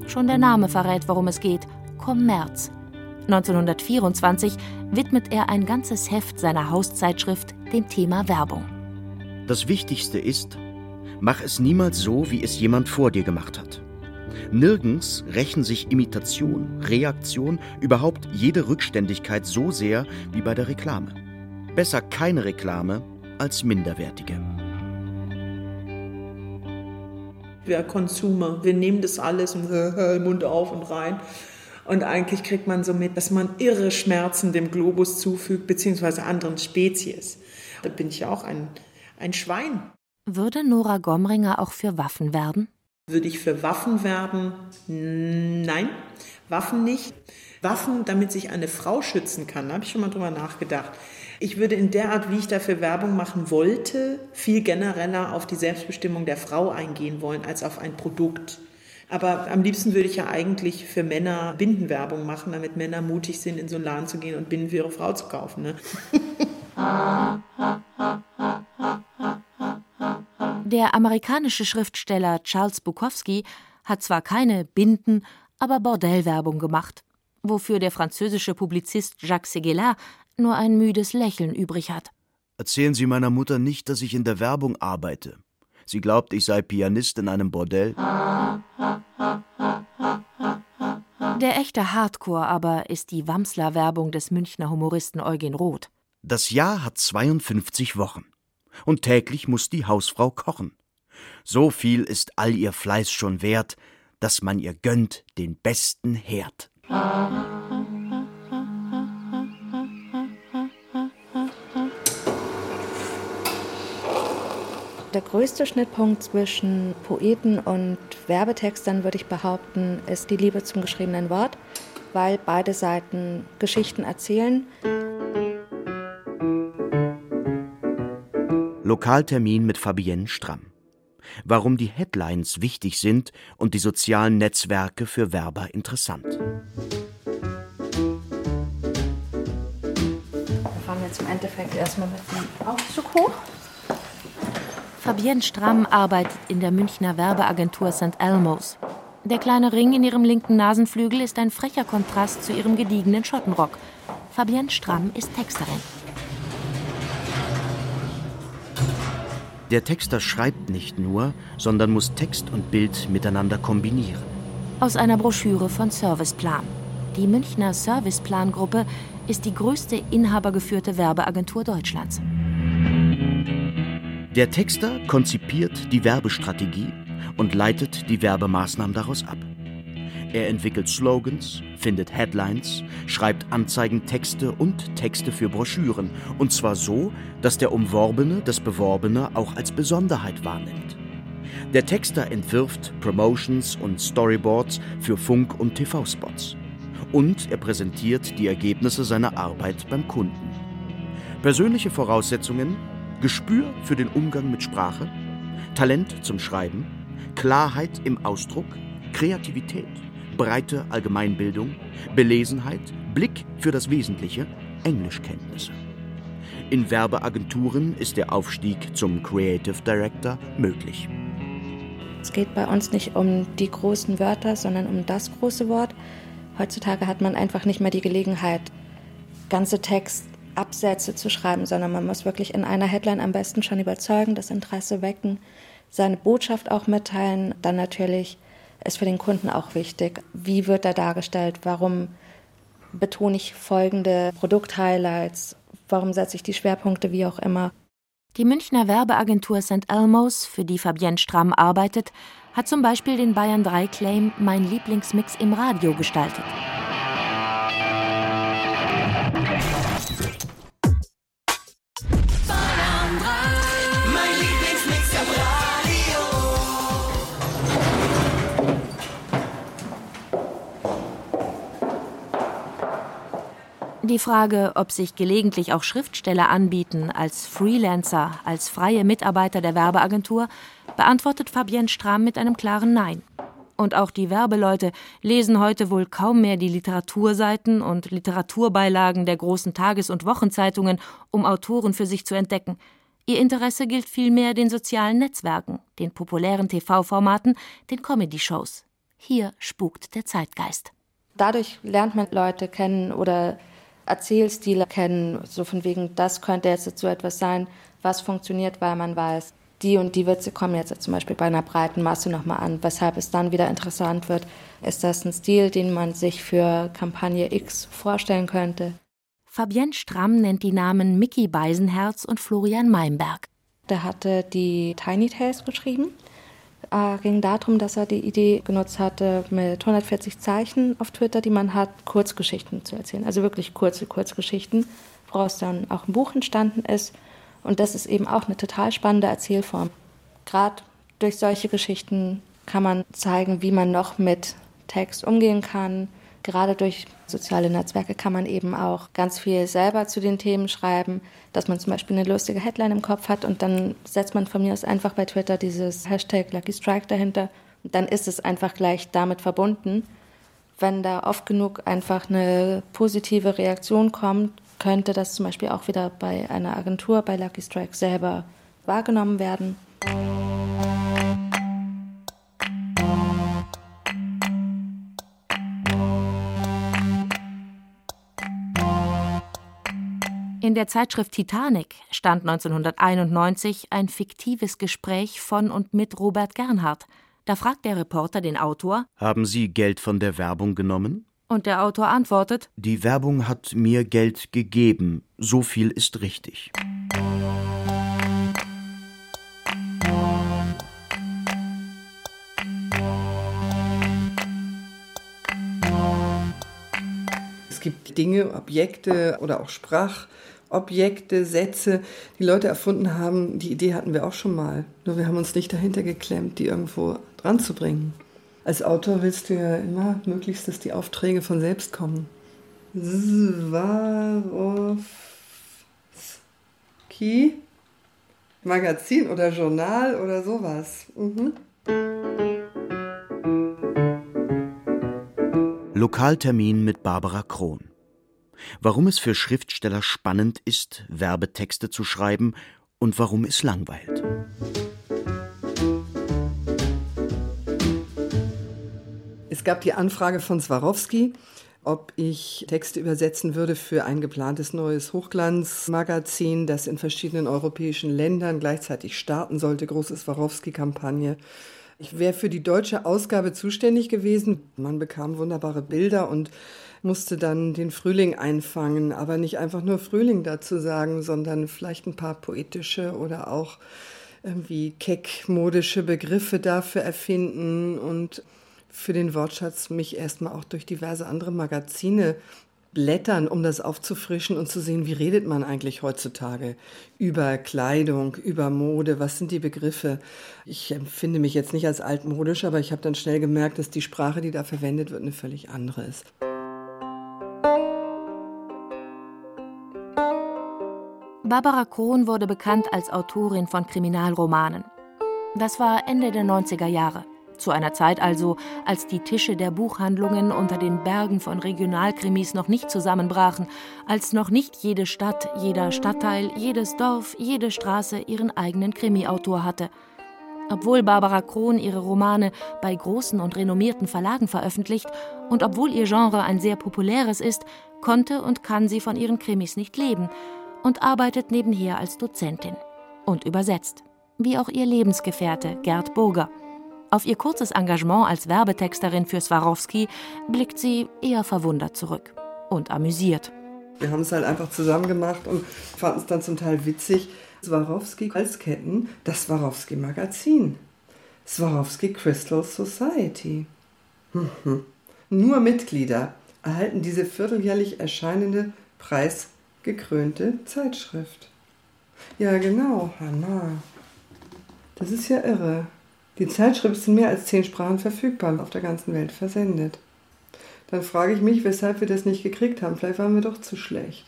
Schon der Name verrät, worum es geht: Kommerz. 1924 widmet er ein ganzes Heft seiner Hauszeitschrift dem Thema Werbung. Das Wichtigste ist, mach es niemals so, wie es jemand vor dir gemacht hat. Nirgends rächen sich Imitation, Reaktion, überhaupt jede Rückständigkeit so sehr wie bei der Reklame. Besser keine Reklame als minderwertige. Wir Konsumer, wir nehmen das alles und Mund auf und rein. Und eigentlich kriegt man so mit, dass man irre Schmerzen dem Globus zufügt, beziehungsweise anderen Spezies. Da bin ich ja auch ein, ein Schwein. Würde Nora Gomringer auch für Waffen werben? Würde ich für Waffen werben? Nein, Waffen nicht. Waffen, damit sich eine Frau schützen kann, da habe ich schon mal drüber nachgedacht. Ich würde in der Art, wie ich dafür Werbung machen wollte, viel genereller auf die Selbstbestimmung der Frau eingehen wollen als auf ein Produkt. Aber am liebsten würde ich ja eigentlich für Männer Bindenwerbung machen, damit Männer mutig sind, in so einen Laden zu gehen und Binden für ihre Frau zu kaufen. Ne? Der amerikanische Schriftsteller Charles Bukowski hat zwar keine Binden, aber Bordellwerbung gemacht, wofür der französische Publizist Jacques Séguéla nur ein müdes Lächeln übrig hat. Erzählen Sie meiner Mutter nicht, dass ich in der Werbung arbeite. Sie glaubt, ich sei Pianist in einem Bordell. Der echte Hardcore aber ist die Wamsler-Werbung des Münchner Humoristen Eugen Roth. Das Jahr hat 52 Wochen. Und täglich muss die Hausfrau kochen. So viel ist all ihr Fleiß schon wert, dass man ihr gönnt den besten Herd. Der größte Schnittpunkt zwischen Poeten und Werbetextern, würde ich behaupten, ist die Liebe zum geschriebenen Wort, weil beide Seiten Geschichten erzählen. Lokaltermin mit Fabienne Stramm. Warum die Headlines wichtig sind und die sozialen Netzwerke für Werber interessant. Wir fahren jetzt im Endeffekt erstmal mit dem Aufzug hoch. Fabienne Stramm arbeitet in der Münchner Werbeagentur St. Elmo's. Der kleine Ring in ihrem linken Nasenflügel ist ein frecher Kontrast zu ihrem gediegenen Schottenrock. Fabienne Stramm ist Texterin. Der Texter schreibt nicht nur, sondern muss Text und Bild miteinander kombinieren. Aus einer Broschüre von Serviceplan. Die Münchner Serviceplan-Gruppe ist die größte inhabergeführte Werbeagentur Deutschlands. Der Texter konzipiert die Werbestrategie und leitet die Werbemaßnahmen daraus ab. Er entwickelt Slogans, findet Headlines, schreibt Anzeigentexte und Texte für Broschüren. Und zwar so, dass der Umworbene das Beworbene auch als Besonderheit wahrnimmt. Der Texter entwirft Promotions und Storyboards für Funk- und TV-Spots. Und er präsentiert die Ergebnisse seiner Arbeit beim Kunden. Persönliche Voraussetzungen Gespür für den Umgang mit Sprache, Talent zum Schreiben, Klarheit im Ausdruck, Kreativität, breite Allgemeinbildung, Belesenheit, Blick für das Wesentliche, Englischkenntnisse. In Werbeagenturen ist der Aufstieg zum Creative Director möglich. Es geht bei uns nicht um die großen Wörter, sondern um das große Wort. Heutzutage hat man einfach nicht mehr die Gelegenheit, ganze Text Absätze zu schreiben, sondern man muss wirklich in einer Headline am besten schon überzeugen, das Interesse wecken, seine Botschaft auch mitteilen. Dann natürlich ist für den Kunden auch wichtig, wie wird er dargestellt, warum betone ich folgende Produkthighlights, warum setze ich die Schwerpunkte, wie auch immer. Die Münchner Werbeagentur St. Elmo's, für die Fabienne Stramm arbeitet, hat zum Beispiel den Bayern 3 Claim Mein Lieblingsmix im Radio gestaltet. Die Frage, ob sich gelegentlich auch Schriftsteller anbieten als Freelancer, als freie Mitarbeiter der Werbeagentur, beantwortet Fabienne Strahm mit einem klaren Nein. Und auch die Werbeleute lesen heute wohl kaum mehr die Literaturseiten und Literaturbeilagen der großen Tages- und Wochenzeitungen, um Autoren für sich zu entdecken. Ihr Interesse gilt vielmehr den sozialen Netzwerken, den populären TV-Formaten, den Comedy-Shows. Hier spukt der Zeitgeist. Dadurch lernt man Leute kennen oder Erzählstile kennen, so von wegen, das könnte jetzt so etwas sein, was funktioniert, weil man weiß, die und die Witze kommen jetzt zum Beispiel bei einer breiten Masse nochmal an, weshalb es dann wieder interessant wird. Ist das ein Stil, den man sich für Kampagne X vorstellen könnte? Fabienne Stramm nennt die Namen Mickey Beisenherz und Florian Meimberg. Der hatte die Tiny Tales geschrieben äh, ging darum, dass er die Idee genutzt hatte, mit 140 Zeichen auf Twitter, die man hat, Kurzgeschichten zu erzählen. Also wirklich kurze Kurzgeschichten, woraus dann auch ein Buch entstanden ist. Und das ist eben auch eine total spannende Erzählform. Gerade durch solche Geschichten kann man zeigen, wie man noch mit Text umgehen kann, Gerade durch soziale Netzwerke kann man eben auch ganz viel selber zu den Themen schreiben, dass man zum Beispiel eine lustige Headline im Kopf hat und dann setzt man von mir aus einfach bei Twitter dieses Hashtag Lucky Strike dahinter und dann ist es einfach gleich damit verbunden. Wenn da oft genug einfach eine positive Reaktion kommt, könnte das zum Beispiel auch wieder bei einer Agentur, bei Lucky Strike selber wahrgenommen werden. In der Zeitschrift Titanic stand 1991 ein fiktives Gespräch von und mit Robert Gernhardt. Da fragt der Reporter den Autor: Haben Sie Geld von der Werbung genommen? Und der Autor antwortet: Die Werbung hat mir Geld gegeben. So viel ist richtig. Es gibt Dinge, Objekte oder auch Sprachobjekte, Sätze, die Leute erfunden haben. Die Idee hatten wir auch schon mal. Nur wir haben uns nicht dahinter geklemmt, die irgendwo dran zu bringen. Als Autor willst du ja immer möglichst, dass die Aufträge von selbst kommen. Swarovski? Magazin oder Journal oder sowas. Mhm. Lokaltermin mit Barbara Krohn. Warum es für Schriftsteller spannend ist, Werbetexte zu schreiben und warum es langweilt. Es gab die Anfrage von Swarovski, ob ich Texte übersetzen würde für ein geplantes neues Hochglanzmagazin, das in verschiedenen europäischen Ländern gleichzeitig starten sollte, große Swarovski-Kampagne. Ich wäre für die deutsche Ausgabe zuständig gewesen. Man bekam wunderbare Bilder und musste dann den Frühling einfangen, aber nicht einfach nur Frühling dazu sagen, sondern vielleicht ein paar poetische oder auch irgendwie keckmodische Begriffe dafür erfinden und für den Wortschatz mich erstmal auch durch diverse andere Magazine blättern, um das aufzufrischen und zu sehen, wie redet man eigentlich heutzutage über Kleidung, über Mode, was sind die Begriffe. Ich empfinde mich jetzt nicht als altmodisch, aber ich habe dann schnell gemerkt, dass die Sprache, die da verwendet wird, eine völlig andere ist. Barbara Krohn wurde bekannt als Autorin von Kriminalromanen. Das war Ende der 90er Jahre. Zu einer Zeit also, als die Tische der Buchhandlungen unter den Bergen von Regionalkrimis noch nicht zusammenbrachen, als noch nicht jede Stadt, jeder Stadtteil, jedes Dorf, jede Straße ihren eigenen Krimiautor hatte. Obwohl Barbara Krohn ihre Romane bei großen und renommierten Verlagen veröffentlicht und obwohl ihr Genre ein sehr populäres ist, konnte und kann sie von ihren Krimis nicht leben und arbeitet nebenher als Dozentin und übersetzt, wie auch ihr Lebensgefährte Gerd Burger. Auf ihr kurzes Engagement als Werbetexterin für Swarovski blickt sie eher verwundert zurück und amüsiert. Wir haben es halt einfach zusammen gemacht und fanden es dann zum Teil witzig. Swarovski als Ketten, das Swarovski Magazin. Swarovski Crystal Society. Mhm. Nur Mitglieder erhalten diese vierteljährlich erscheinende preisgekrönte Zeitschrift. Ja, genau, Hanna. Das ist ja irre. Die Zeitschrift ist in mehr als zehn Sprachen verfügbar und auf der ganzen Welt versendet. Dann frage ich mich, weshalb wir das nicht gekriegt haben. Vielleicht waren wir doch zu schlecht.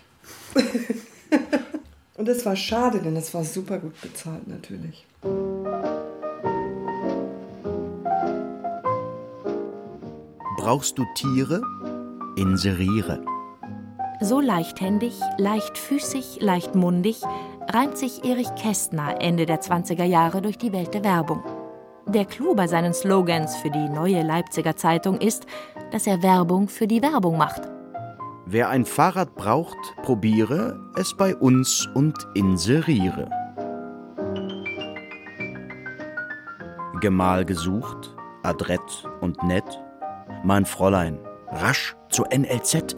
und das war schade, denn das war super gut bezahlt natürlich. Brauchst du Tiere? Inseriere. So leichthändig, leichtfüßig, leichtmundig reimt sich Erich Kästner Ende der 20er Jahre durch die Welt der Werbung. Der Clou bei seinen Slogans für die neue Leipziger Zeitung ist, dass er Werbung für die Werbung macht. Wer ein Fahrrad braucht, probiere es bei uns und inseriere. Gemahl gesucht, adrett und nett, mein Fräulein, rasch zur NLZ.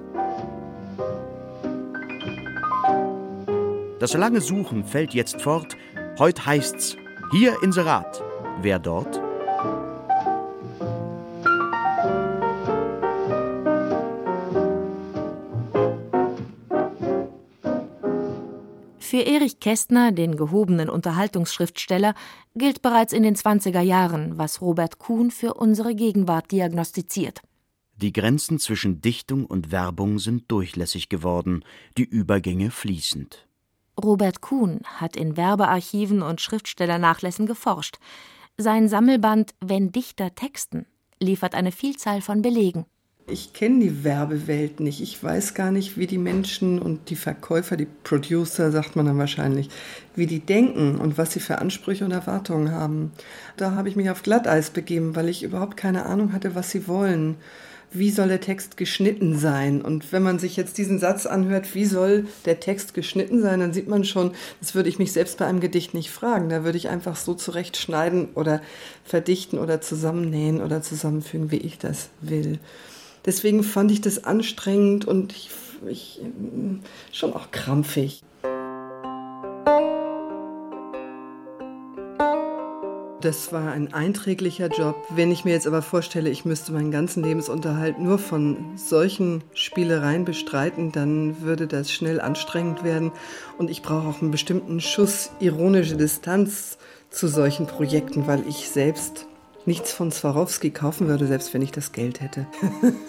Das lange Suchen fällt jetzt fort, heut heißt's, hier Inserat. Wer dort? Für Erich Kästner, den gehobenen Unterhaltungsschriftsteller, gilt bereits in den 20er Jahren, was Robert Kuhn für unsere Gegenwart diagnostiziert. Die Grenzen zwischen Dichtung und Werbung sind durchlässig geworden, die Übergänge fließend. Robert Kuhn hat in Werbearchiven und Schriftstellernachlässen geforscht. Sein Sammelband Wenn Dichter texten liefert eine Vielzahl von Belegen. Ich kenne die Werbewelt nicht. Ich weiß gar nicht, wie die Menschen und die Verkäufer, die Producer, sagt man dann wahrscheinlich, wie die denken und was sie für Ansprüche und Erwartungen haben. Da habe ich mich auf Glatteis begeben, weil ich überhaupt keine Ahnung hatte, was sie wollen. Wie soll der Text geschnitten sein? Und wenn man sich jetzt diesen Satz anhört, wie soll der Text geschnitten sein, dann sieht man schon, das würde ich mich selbst bei einem Gedicht nicht fragen. Da würde ich einfach so zurechtschneiden oder verdichten oder zusammennähen oder zusammenfügen, wie ich das will. Deswegen fand ich das anstrengend und ich, ich schon auch krampfig. Das war ein einträglicher Job. Wenn ich mir jetzt aber vorstelle, ich müsste meinen ganzen Lebensunterhalt nur von solchen Spielereien bestreiten, dann würde das schnell anstrengend werden. Und ich brauche auch einen bestimmten Schuss ironische Distanz zu solchen Projekten, weil ich selbst nichts von Swarovski kaufen würde, selbst wenn ich das Geld hätte.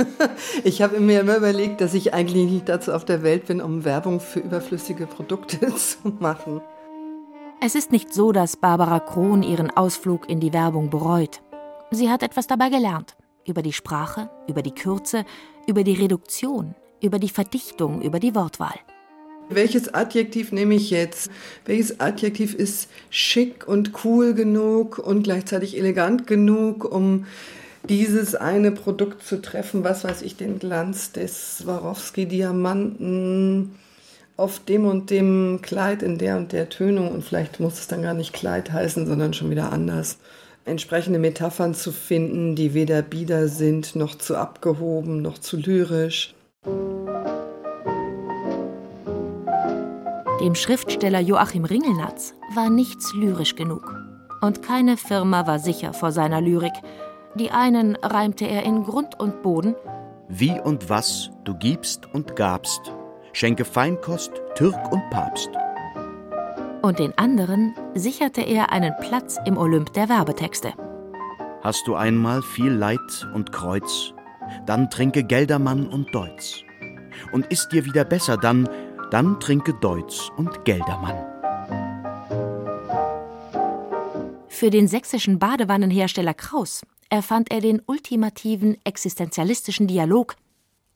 ich habe mir immer überlegt, dass ich eigentlich nicht dazu auf der Welt bin, um Werbung für überflüssige Produkte zu machen. Es ist nicht so, dass Barbara Krohn ihren Ausflug in die Werbung bereut. Sie hat etwas dabei gelernt. Über die Sprache, über die Kürze, über die Reduktion, über die Verdichtung, über die Wortwahl. Welches Adjektiv nehme ich jetzt? Welches Adjektiv ist schick und cool genug und gleichzeitig elegant genug, um dieses eine Produkt zu treffen? Was weiß ich, den Glanz des Swarovski-Diamanten auf dem und dem Kleid in der und der Tönung und vielleicht muss es dann gar nicht Kleid heißen, sondern schon wieder anders. Entsprechende Metaphern zu finden, die weder bieder sind, noch zu abgehoben, noch zu lyrisch. Dem Schriftsteller Joachim Ringelnatz war nichts lyrisch genug. Und keine Firma war sicher vor seiner Lyrik. Die einen reimte er in Grund und Boden. Wie und was du gibst und gabst, schenke Feinkost, Türk und Papst. Und den anderen sicherte er einen Platz im Olymp der Werbetexte. Hast du einmal viel Leid und Kreuz, dann trinke Geldermann und Deutz. Und ist dir wieder besser, dann, dann trinke Deutz und Geldermann. Für den sächsischen Badewannenhersteller Kraus erfand er den ultimativen existenzialistischen Dialog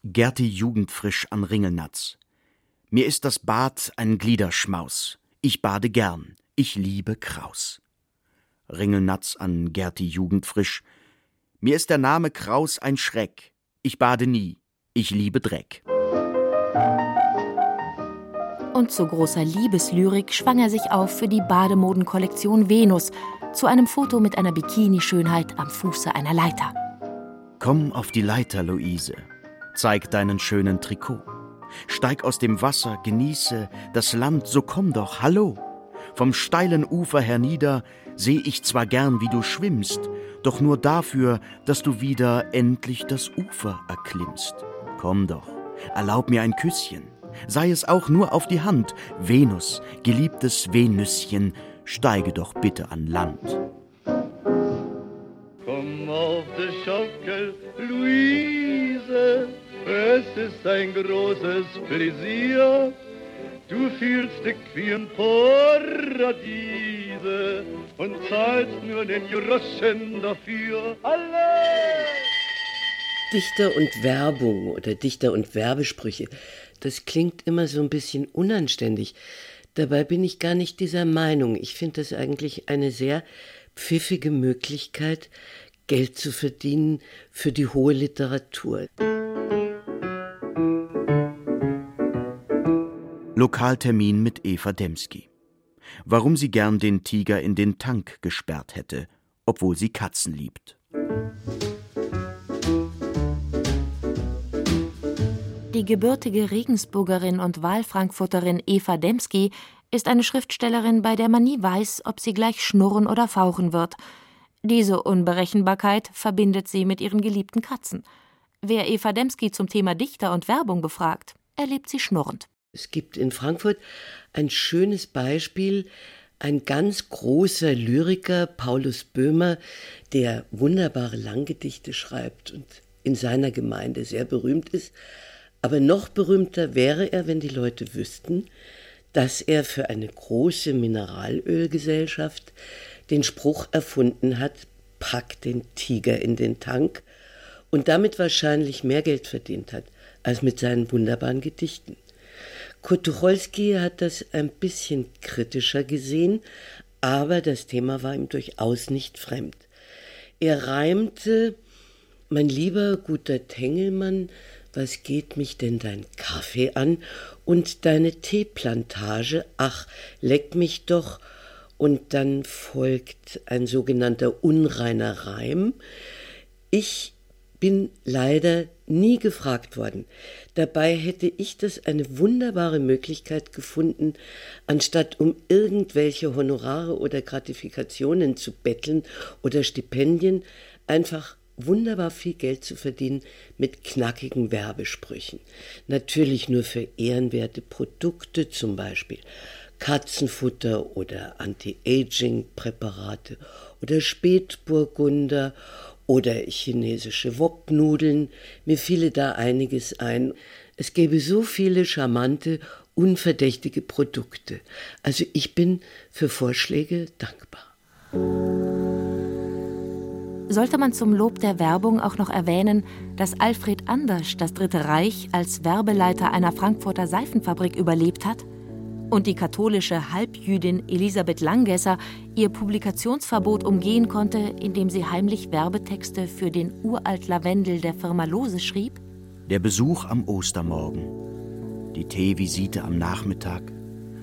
Gerti jugendfrisch an Ringelnatz. Mir ist das Bad ein Gliederschmaus. Ich bade gern. Ich liebe Kraus. Ringelnatz an Gerti Jugendfrisch. Mir ist der Name Kraus ein Schreck. Ich bade nie. Ich liebe Dreck. Und zu großer Liebeslyrik schwang er sich auf für die Bademodenkollektion Venus zu einem Foto mit einer Bikini-Schönheit am Fuße einer Leiter. Komm auf die Leiter, Luise. Zeig deinen schönen Trikot. Steig aus dem Wasser, genieße das Land, so komm doch, hallo. Vom steilen Ufer hernieder seh ich zwar gern, wie du schwimmst, doch nur dafür, dass du wieder endlich das Ufer erklimmst. Komm doch, erlaub mir ein Küsschen, sei es auch nur auf die Hand. Venus, geliebtes Venüschen, steige doch bitte an Land. Komm auf die Schaukel, es ist ein großes Pläsier. Du fühlst dich wie ein Paradiese und zahlst nur den Groschen dafür. Alle! Dichter und Werbung oder Dichter und Werbesprüche, das klingt immer so ein bisschen unanständig. Dabei bin ich gar nicht dieser Meinung. Ich finde das eigentlich eine sehr pfiffige Möglichkeit, Geld zu verdienen für die hohe Literatur. Lokaltermin mit Eva Demski. Warum sie gern den Tiger in den Tank gesperrt hätte, obwohl sie Katzen liebt. Die gebürtige Regensburgerin und Wahlfrankfurterin Eva Demski ist eine Schriftstellerin, bei der man nie weiß, ob sie gleich schnurren oder fauchen wird. Diese Unberechenbarkeit verbindet sie mit ihren geliebten Katzen. Wer Eva Demski zum Thema Dichter und Werbung befragt, erlebt sie schnurrend. Es gibt in Frankfurt ein schönes Beispiel, ein ganz großer Lyriker, Paulus Böhmer, der wunderbare Langgedichte schreibt und in seiner Gemeinde sehr berühmt ist. Aber noch berühmter wäre er, wenn die Leute wüssten, dass er für eine große Mineralölgesellschaft den Spruch erfunden hat, pack den Tiger in den Tank und damit wahrscheinlich mehr Geld verdient hat als mit seinen wunderbaren Gedichten. Kurt Tucholsky hat das ein bisschen kritischer gesehen, aber das Thema war ihm durchaus nicht fremd. Er reimte Mein lieber guter Tengelmann, was geht mich denn dein Kaffee an und deine Teeplantage? Ach, leck mich doch. Und dann folgt ein sogenannter unreiner Reim. Ich bin leider nie gefragt worden. Dabei hätte ich das eine wunderbare Möglichkeit gefunden, anstatt um irgendwelche Honorare oder Gratifikationen zu betteln oder Stipendien, einfach wunderbar viel Geld zu verdienen mit knackigen Werbesprüchen. Natürlich nur für ehrenwerte Produkte, zum Beispiel Katzenfutter oder Anti-Aging-Präparate oder Spätburgunder oder chinesische Woknudeln. Mir fiele da einiges ein. Es gäbe so viele charmante, unverdächtige Produkte. Also ich bin für Vorschläge dankbar. Sollte man zum Lob der Werbung auch noch erwähnen, dass Alfred Andersch das Dritte Reich als Werbeleiter einer Frankfurter Seifenfabrik überlebt hat? Und die katholische Halbjüdin Elisabeth Langesser ihr Publikationsverbot umgehen konnte, indem sie heimlich Werbetexte für den Uralt Lavendel der Firma Lose schrieb? Der Besuch am Ostermorgen, die Teevisite am Nachmittag,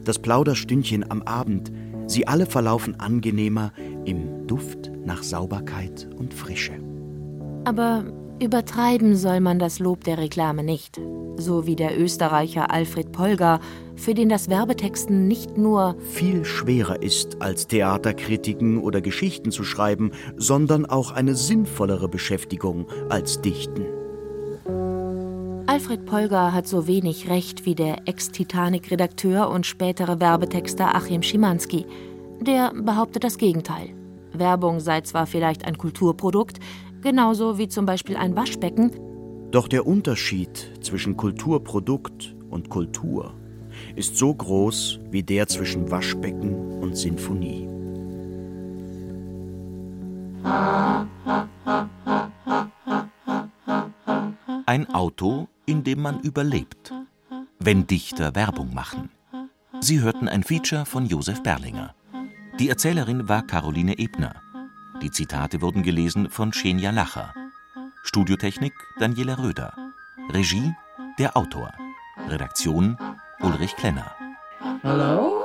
das Plauderstündchen am Abend, sie alle verlaufen angenehmer im Duft nach Sauberkeit und Frische. Aber übertreiben soll man das Lob der Reklame nicht. So wie der Österreicher Alfred Polgar, für den das Werbetexten nicht nur viel schwerer ist, als Theaterkritiken oder Geschichten zu schreiben, sondern auch eine sinnvollere Beschäftigung als Dichten. Alfred Polgar hat so wenig Recht wie der Ex-Titanic-Redakteur und spätere Werbetexter Achim Schimanski. Der behauptet das Gegenteil. Werbung sei zwar vielleicht ein Kulturprodukt, genauso wie zum Beispiel ein Waschbecken. Doch der Unterschied zwischen Kulturprodukt und Kultur ist so groß wie der zwischen Waschbecken und Sinfonie. Ein Auto, in dem man überlebt. Wenn Dichter Werbung machen. Sie hörten ein Feature von Josef Berlinger. Die Erzählerin war Caroline Ebner. Die Zitate wurden gelesen von Xenia Lacher. Studiotechnik Daniela Röder. Regie der Autor. Redaktion Ulrich Klenner. Hello?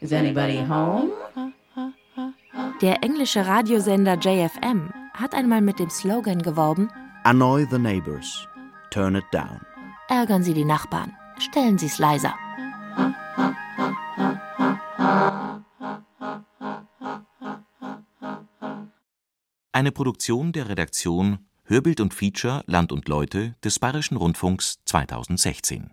Is anybody home? Der englische Radiosender JFM hat einmal mit dem Slogan geworben: Annoy the neighbors, turn it down. Ärgern Sie die Nachbarn, stellen Sie es leiser. Eine Produktion der Redaktion Hörbild und Feature Land und Leute des Bayerischen Rundfunks 2016.